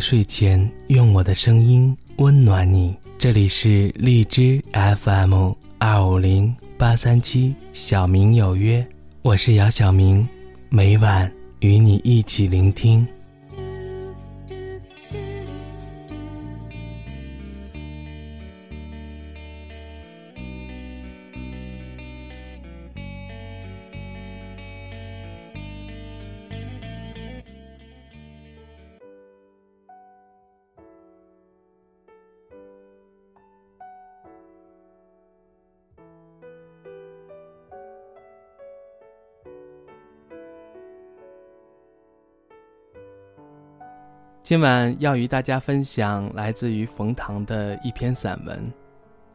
睡前，用我的声音温暖你。这里是荔枝 FM 二五零八三七，小明有约，我是姚小明，每晚与你一起聆听。今晚要与大家分享来自于冯唐的一篇散文，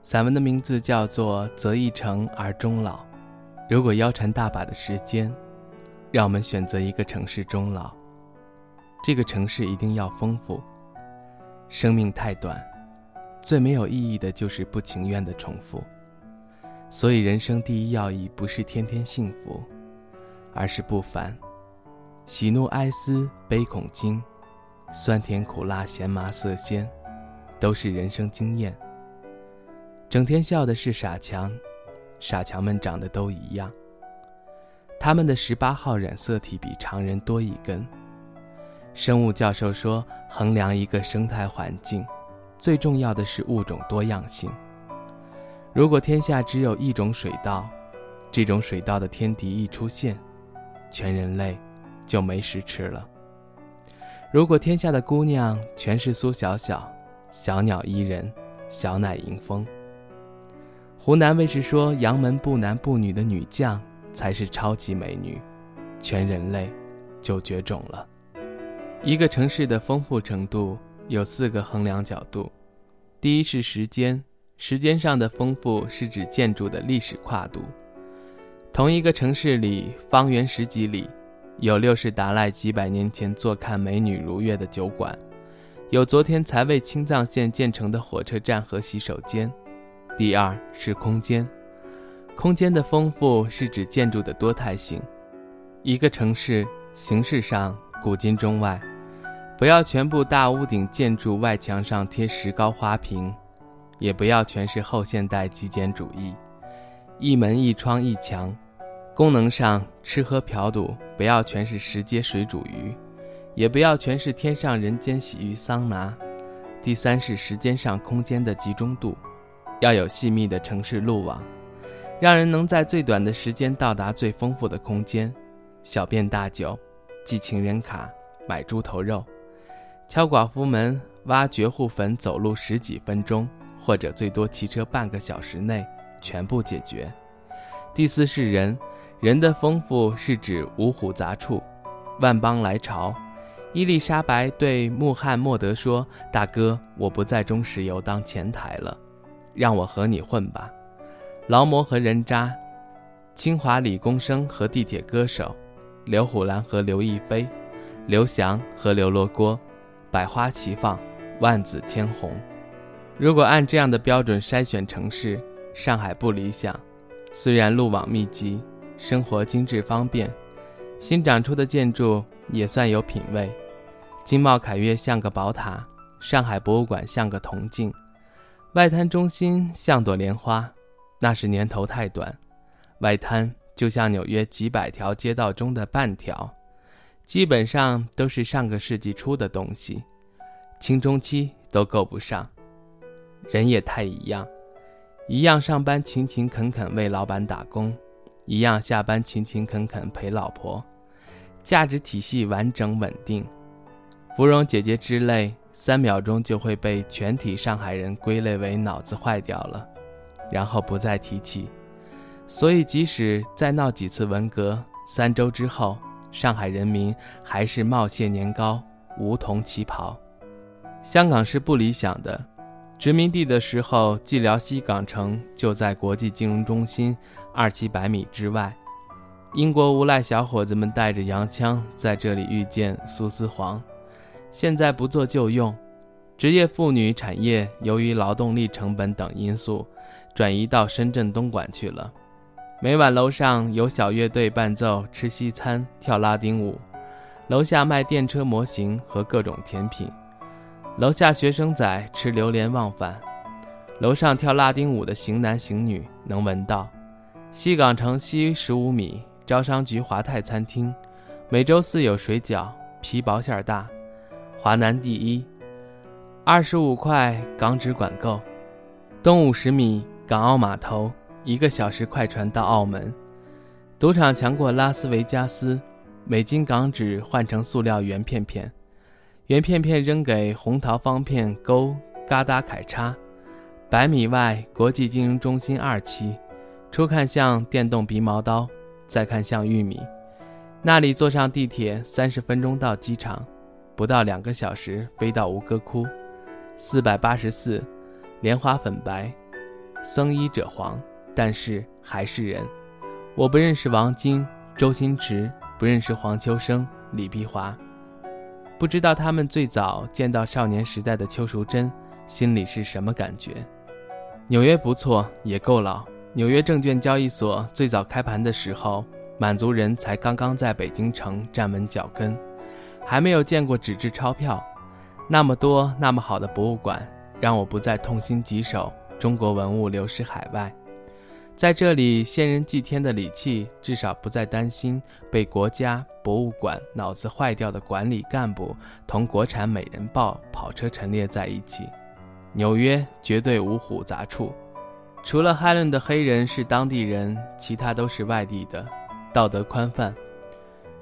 散文的名字叫做《择一城而终老》。如果腰缠大把的时间，让我们选择一个城市终老。这个城市一定要丰富。生命太短，最没有意义的就是不情愿的重复。所以人生第一要义不是天天幸福，而是不烦。喜怒哀思悲恐惊。酸甜苦辣咸麻色鲜，都是人生经验。整天笑的是傻强，傻强们长得都一样。他们的十八号染色体比常人多一根。生物教授说，衡量一个生态环境，最重要的是物种多样性。如果天下只有一种水稻，这种水稻的天敌一出现，全人类就没食吃了。如果天下的姑娘全是苏小小，小鸟依人，小奶迎风。湖南卫视说杨门不男不女的女将才是超级美女，全人类就绝种了。一个城市的丰富程度有四个衡量角度：第一是时间，时间上的丰富是指建筑的历史跨度。同一个城市里，方圆十几里。有六世达赖几百年前坐看美女如月的酒馆，有昨天才为青藏线建成的火车站和洗手间。第二是空间，空间的丰富是指建筑的多态性。一个城市形式上古今中外，不要全部大屋顶建筑外墙上贴石膏花瓶，也不要全是后现代极简主义，一门一窗一墙。功能上，吃喝嫖赌不要全是石阶水煮鱼，也不要全是天上人间洗浴桑拿。第三是时间上空间的集中度，要有细密的城市路网，让人能在最短的时间到达最丰富的空间。小便大酒，寄情人卡，买猪头肉，敲寡妇门，挖绝户坟，走路十几分钟，或者最多骑车半个小时内全部解决。第四是人。人的丰富是指五虎杂处，万邦来朝。伊丽莎白对穆罕默德说：“大哥，我不在中石油当前台了，让我和你混吧。”劳模和人渣，清华理工生和地铁歌手，刘虎兰和刘亦菲，刘翔和刘罗锅，百花齐放，万紫千红。如果按这样的标准筛选城市，上海不理想，虽然路网密集。生活精致方便，新长出的建筑也算有品位。金茂凯悦像个宝塔，上海博物馆像个铜镜，外滩中心像朵莲花，那是年头太短。外滩就像纽约几百条街道中的半条，基本上都是上个世纪初的东西，青中期都够不上。人也太一样，一样上班勤勤恳恳为老板打工。一样下班勤勤恳恳陪老婆，价值体系完整稳定。芙蓉姐姐之类，三秒钟就会被全体上海人归类为脑子坏掉了，然后不再提起。所以即使再闹几次文革，三周之后，上海人民还是冒谢年糕、梧桐旗袍。香港是不理想的。殖民地的时候，寂辽西港城就在国际金融中心二七百米之外。英国无赖小伙子们带着洋枪在这里遇见苏丝黄，现在不做就用。职业妇女产业由于劳动力成本等因素，转移到深圳东莞去了。每晚楼上有小乐队伴奏，吃西餐，跳拉丁舞。楼下卖电车模型和各种甜品，楼下学生仔吃榴莲忘返，楼上跳拉丁舞的型男型女能闻到。西港城西十五米招商局华泰餐厅，每周四有水饺，皮薄馅大，华南第一，二十五块港纸管够。东五十米港澳码头，一个小时快船到澳门。赌场强过拉斯维加斯，美金港纸换成塑料圆片片，圆片片扔给红桃方片勾嘎达凯叉。百米外国际金融中心二期。初看像电动鼻毛刀，再看像玉米。那里坐上地铁三十分钟到机场，不到两个小时飞到吴哥窟。四百八十四，莲花粉白，僧衣者黄，但是还是人。我不认识王晶、周星驰，不认识黄秋生、李碧华，不知道他们最早见到少年时代的邱淑贞，心里是什么感觉。纽约不错，也够老。纽约证券交易所最早开盘的时候，满族人才刚刚在北京城站稳脚跟，还没有见过纸质钞票。那么多那么好的博物馆，让我不再痛心疾首，中国文物流失海外。在这里，先人祭天的礼器至少不再担心被国家博物馆脑子坏掉的管理干部同国产美人豹跑车陈列在一起。纽约绝对五虎杂处。除了海伦的黑人是当地人，其他都是外地的，道德宽泛。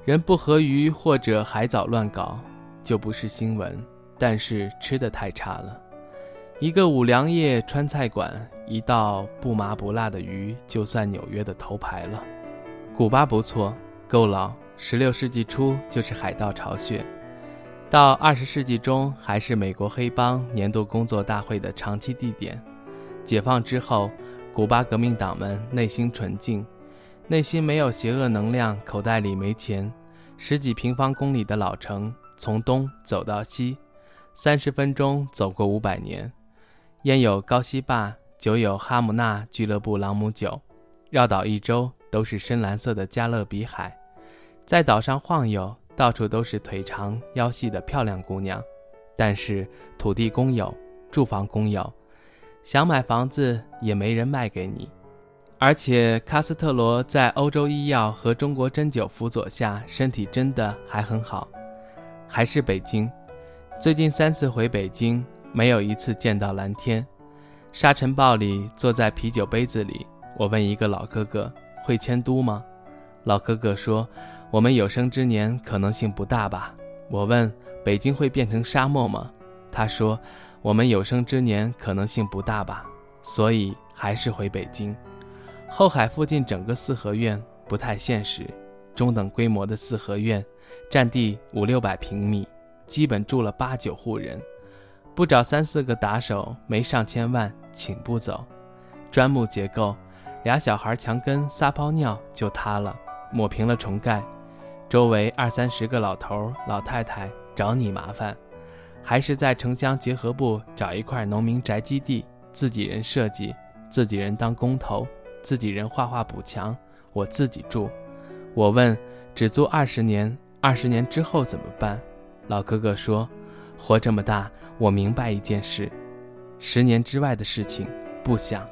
人不合鱼或者海藻乱搞，就不是新闻。但是吃的太差了，一个五粮液川菜馆，一道不麻不辣的鱼，就算纽约的头牌了。古巴不错，够老，十六世纪初就是海盗巢穴，到二十世纪中还是美国黑帮年度工作大会的长期地点。解放之后，古巴革命党们内心纯净，内心没有邪恶能量，口袋里没钱。十几平方公里的老城，从东走到西，三十分钟走过五百年。烟有高希霸，酒有哈姆纳俱乐部朗姆酒，绕岛一周都是深蓝色的加勒比海。在岛上晃悠，到处都是腿长腰细的漂亮姑娘，但是土地公有，住房公有。想买房子也没人卖给你，而且卡斯特罗在欧洲医药和中国针灸辅佐下，身体真的还很好。还是北京，最近三次回北京，没有一次见到蓝天。沙尘暴里，坐在啤酒杯子里，我问一个老哥哥：“会迁都吗？”老哥哥说：“我们有生之年可能性不大吧。”我问：“北京会变成沙漠吗？”他说。我们有生之年可能性不大吧，所以还是回北京。后海附近整个四合院不太现实，中等规模的四合院，占地五六百平米，基本住了八九户人，不找三四个打手，没上千万请不走。砖木结构，俩小孩墙根撒泡尿就塌了，抹平了重盖，周围二三十个老头老太太找你麻烦。还是在城乡结合部找一块农民宅基地，自己人设计，自己人当工头，自己人画画补墙，我自己住。我问，只租二十年，二十年之后怎么办？老哥哥说，活这么大，我明白一件事，十年之外的事情不想。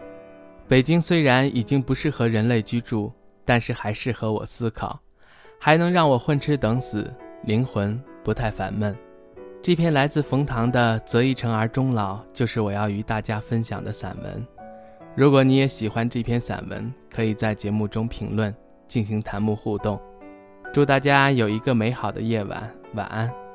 北京虽然已经不适合人类居住，但是还适合我思考，还能让我混吃等死，灵魂不太烦闷。这篇来自冯唐的《择一城而终老》，就是我要与大家分享的散文。如果你也喜欢这篇散文，可以在节目中评论，进行弹幕互动。祝大家有一个美好的夜晚，晚安。